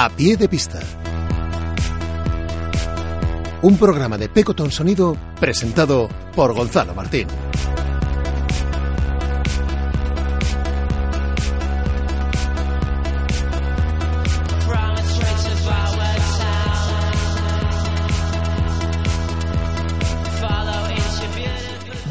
A pie de pista. Un programa de Pecotón Sonido presentado por Gonzalo Martín.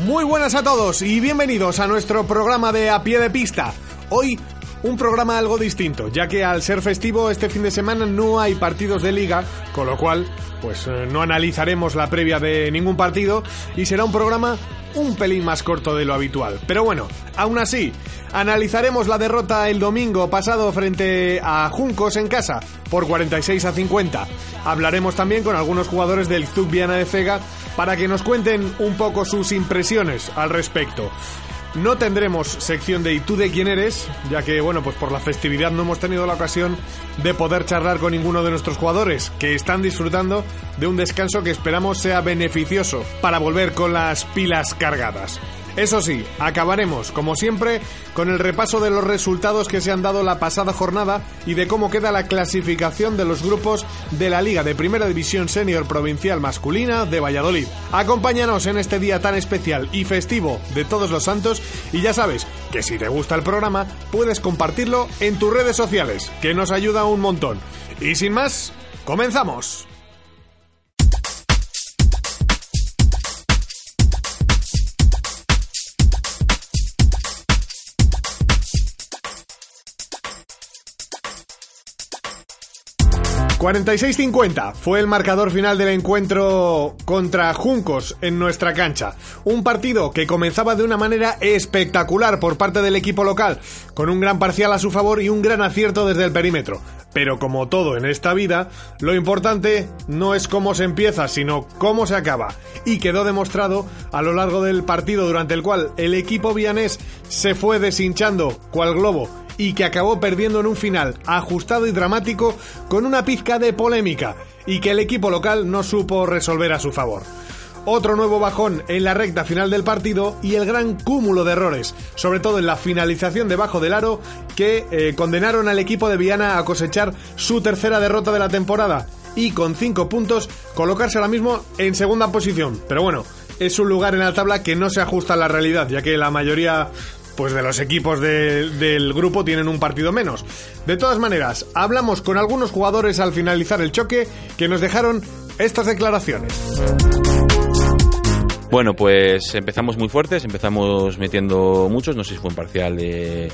Muy buenas a todos y bienvenidos a nuestro programa de A Pie de Pista. Hoy un programa algo distinto, ya que al ser festivo este fin de semana no hay partidos de liga, con lo cual pues eh, no analizaremos la previa de ningún partido y será un programa un pelín más corto de lo habitual. Pero bueno, aún así, analizaremos la derrota el domingo pasado frente a Juncos en casa por 46 a 50. Hablaremos también con algunos jugadores del Zub Viana de Fega para que nos cuenten un poco sus impresiones al respecto. No tendremos sección de ¿y tú de quién eres? Ya que, bueno, pues por la festividad no hemos tenido la ocasión de poder charlar con ninguno de nuestros jugadores, que están disfrutando de un descanso que esperamos sea beneficioso para volver con las pilas cargadas. Eso sí, acabaremos, como siempre, con el repaso de los resultados que se han dado la pasada jornada y de cómo queda la clasificación de los grupos de la Liga de Primera División Senior Provincial Masculina de Valladolid. Acompáñanos en este día tan especial y festivo de Todos los Santos y ya sabes que si te gusta el programa puedes compartirlo en tus redes sociales, que nos ayuda un montón. Y sin más, comenzamos. 46-50 fue el marcador final del encuentro contra Juncos en nuestra cancha. Un partido que comenzaba de una manera espectacular por parte del equipo local, con un gran parcial a su favor y un gran acierto desde el perímetro. Pero como todo en esta vida, lo importante no es cómo se empieza, sino cómo se acaba. Y quedó demostrado a lo largo del partido durante el cual el equipo vianés se fue deshinchando cual globo y que acabó perdiendo en un final ajustado y dramático con una pizca de polémica y que el equipo local no supo resolver a su favor. Otro nuevo bajón en la recta final del partido y el gran cúmulo de errores, sobre todo en la finalización debajo del aro, que eh, condenaron al equipo de Viana a cosechar su tercera derrota de la temporada y con cinco puntos colocarse ahora mismo en segunda posición. Pero bueno, es un lugar en la tabla que no se ajusta a la realidad, ya que la mayoría pues de los equipos del grupo tienen un partido menos. De todas maneras, hablamos con algunos jugadores al finalizar el choque que nos dejaron estas declaraciones. Bueno, pues empezamos muy fuertes, empezamos metiendo muchos, no sé si fue un parcial de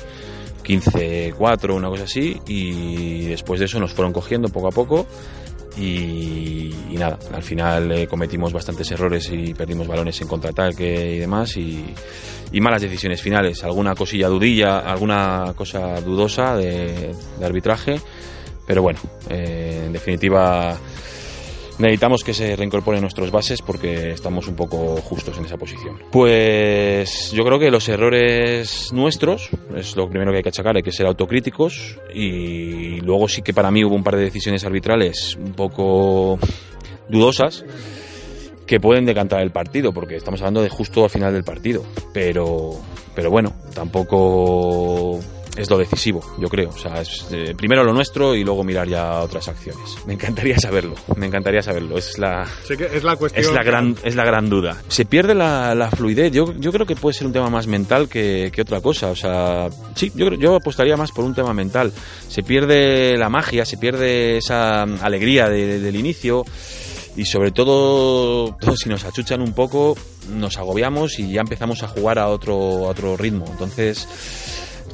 15-4 una cosa así, y después de eso nos fueron cogiendo poco a poco y, nada, al final eh, cometimos bastantes errores y perdimos balones en contraataque y demás y, malas decisiones finales, alguna cosilla dudilla, alguna cosa dudosa de, arbitraje, pero bueno, eh, en definitiva necesitamos que se reincorporen nuestros bases porque estamos un poco justos en esa posición. Pues yo creo que los errores nuestros es lo primero que hay que achacar, hay que ser autocríticos y luego sí que para mí hubo un par de decisiones arbitrales un poco dudosas que pueden decantar el partido, porque estamos hablando de justo al final del partido. Pero, pero bueno, tampoco es lo decisivo, yo creo. O sea, es eh, primero lo nuestro y luego mirar ya otras acciones. Me encantaría saberlo, me encantaría saberlo. Es la, es la cuestión. Es la gran, es la gran duda. Se pierde la, la fluidez. Yo, yo creo que puede ser un tema más mental que, que otra cosa. O sea, sí, yo, yo apostaría más por un tema mental. Se pierde la magia, se pierde esa alegría del inicio y sobre todo, si nos achuchan un poco, nos agobiamos y ya empezamos a jugar a otro, a otro ritmo. Entonces,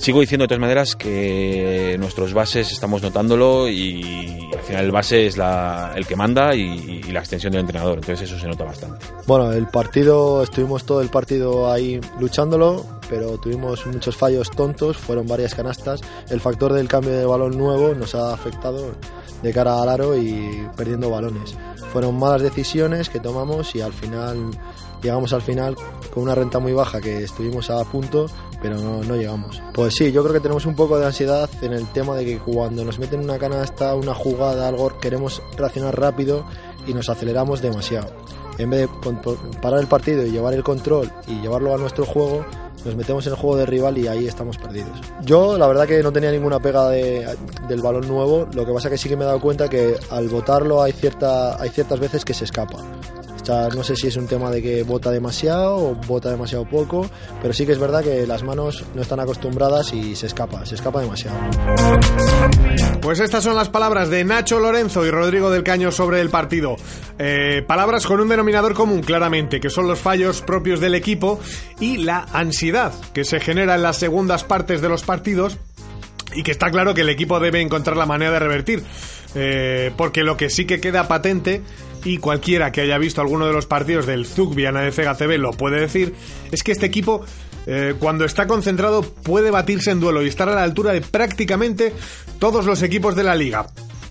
Sigo diciendo de todas maneras que nuestros bases estamos notándolo y al final el base es la, el que manda y, y la extensión del entrenador, entonces eso se nota bastante. Bueno, el partido, estuvimos todo el partido ahí luchándolo, pero tuvimos muchos fallos tontos, fueron varias canastas. El factor del cambio de balón nuevo nos ha afectado de cara al aro y perdiendo balones. Fueron malas decisiones que tomamos y al final llegamos al final con una renta muy baja que estuvimos a punto, pero no, no, llegamos. Pues sí, yo creo que tenemos un poco de ansiedad en el tema de que cuando nos meten una canasta, una jugada, algo, queremos reaccionar rápido y nos aceleramos demasiado. En vez de parar el partido y llevar el control y llevarlo a nuestro juego, nos metemos en el juego de rival y ahí estamos perdidos. Yo la verdad que no tenía ninguna pega de, del balón nuevo, lo que pasa que sí que me he dado cuenta que al botarlo hay, cierta, hay ciertas veces que se escapa. No sé si es un tema de que bota demasiado o bota demasiado poco, pero sí que es verdad que las manos no están acostumbradas y se escapa, se escapa demasiado. Pues estas son las palabras de Nacho Lorenzo y Rodrigo del Caño sobre el partido. Eh, palabras con un denominador común, claramente, que son los fallos propios del equipo y la ansiedad que se genera en las segundas partes de los partidos y que está claro que el equipo debe encontrar la manera de revertir. Eh, porque lo que sí que queda patente y cualquiera que haya visto alguno de los partidos del Zug Viana de CB lo puede decir, es que este equipo eh, cuando está concentrado puede batirse en duelo y estar a la altura de prácticamente todos los equipos de la liga.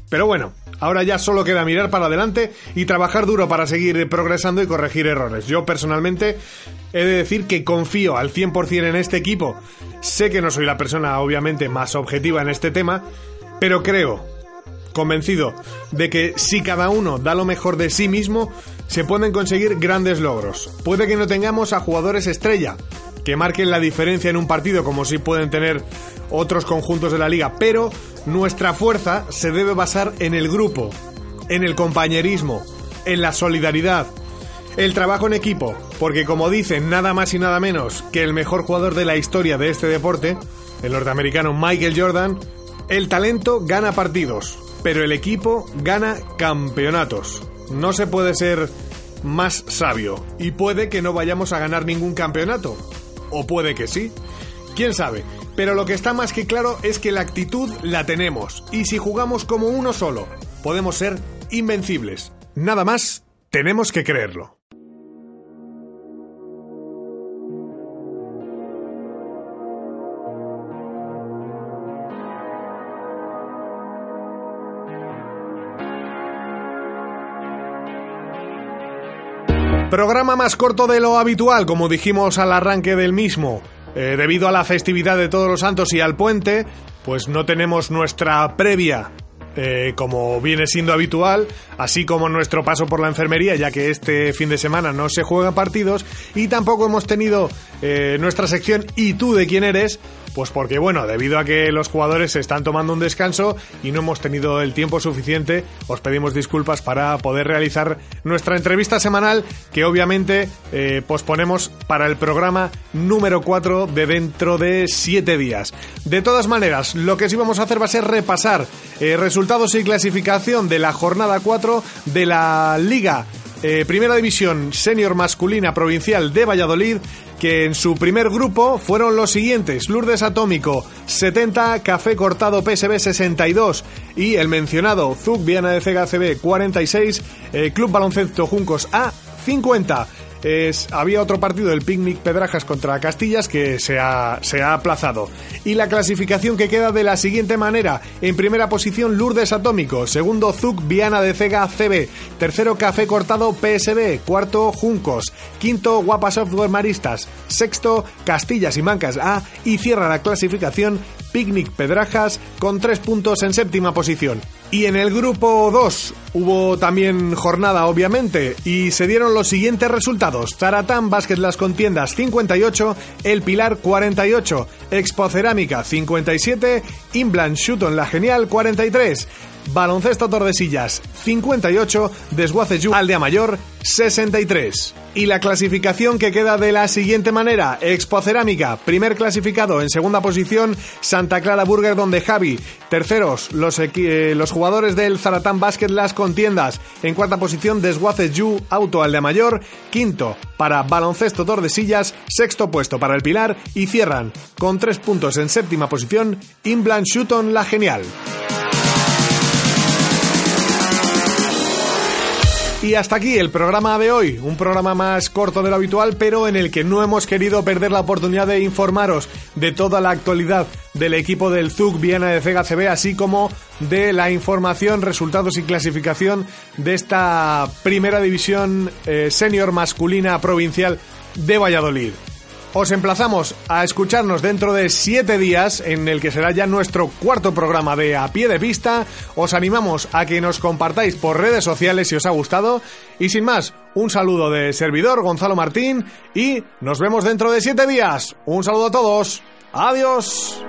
Pero bueno, ahora ya solo queda mirar para adelante y trabajar duro para seguir progresando y corregir errores. Yo personalmente he de decir que confío al 100% en este equipo. Sé que no soy la persona obviamente más objetiva en este tema, pero creo convencido de que si cada uno da lo mejor de sí mismo, se pueden conseguir grandes logros. Puede que no tengamos a jugadores estrella que marquen la diferencia en un partido como si pueden tener otros conjuntos de la liga, pero nuestra fuerza se debe basar en el grupo, en el compañerismo, en la solidaridad, el trabajo en equipo, porque como dicen nada más y nada menos que el mejor jugador de la historia de este deporte, el norteamericano Michael Jordan, el talento gana partidos, pero el equipo gana campeonatos. No se puede ser más sabio y puede que no vayamos a ganar ningún campeonato. O puede que sí. ¿Quién sabe? Pero lo que está más que claro es que la actitud la tenemos y si jugamos como uno solo, podemos ser invencibles. Nada más, tenemos que creerlo. Programa más corto de lo habitual, como dijimos al arranque del mismo. Eh, debido a la festividad de Todos los Santos y al puente, pues no tenemos nuestra previa eh, como viene siendo habitual, así como nuestro paso por la enfermería, ya que este fin de semana no se juegan partidos, y tampoco hemos tenido eh, nuestra sección ¿Y tú de quién eres? Pues porque, bueno, debido a que los jugadores se están tomando un descanso y no hemos tenido el tiempo suficiente, os pedimos disculpas para poder realizar nuestra entrevista semanal que obviamente eh, posponemos para el programa número 4 de dentro de 7 días. De todas maneras, lo que sí vamos a hacer va a ser repasar eh, resultados y clasificación de la jornada 4 de la Liga eh, Primera División Senior Masculina Provincial de Valladolid, que en su primer grupo fueron los siguientes: Lourdes Atómico 70, Café Cortado PSB 62 y el mencionado Zug Viana de CGCB 46, eh, Club Baloncesto Juncos A 50 había otro partido del Picnic Pedrajas contra Castillas que se ha, se ha aplazado. Y la clasificación que queda de la siguiente manera. En primera posición Lourdes Atómico, segundo Zuc Viana de Cega CB, tercero Café Cortado PSB, cuarto Juncos, quinto Guapa Software Maristas, sexto Castillas y Mancas A. Y cierra la clasificación Picnic Pedrajas con tres puntos en séptima posición. Y en el grupo 2 hubo también jornada, obviamente, y se dieron los siguientes resultados. Zaratán Básquet Las Contiendas 58, El Pilar 48, Expo Cerámica 57, Inblan Shuton La Genial 43. Baloncesto Tordesillas 58, Desguace Aldea Mayor 63. Y la clasificación que queda de la siguiente manera: Expo Cerámica, primer clasificado en segunda posición, Santa Clara Burger donde Javi, terceros los, eh, los jugadores del Zaratán Basket Las Contiendas, en cuarta posición Desguace Yu Auto Aldea Mayor, quinto para Baloncesto Tordesillas, sexto puesto para el Pilar. Y cierran con tres puntos en séptima posición Inblan Shuton La Genial. Y hasta aquí el programa de hoy, un programa más corto de lo habitual, pero en el que no hemos querido perder la oportunidad de informaros de toda la actualidad del equipo del ZUC Viena de CGCB, así como de la información, resultados y clasificación de esta primera división eh, senior masculina provincial de Valladolid. Os emplazamos a escucharnos dentro de siete días, en el que será ya nuestro cuarto programa de A Pie de Pista. Os animamos a que nos compartáis por redes sociales si os ha gustado. Y sin más, un saludo de servidor Gonzalo Martín y nos vemos dentro de siete días. Un saludo a todos. Adiós.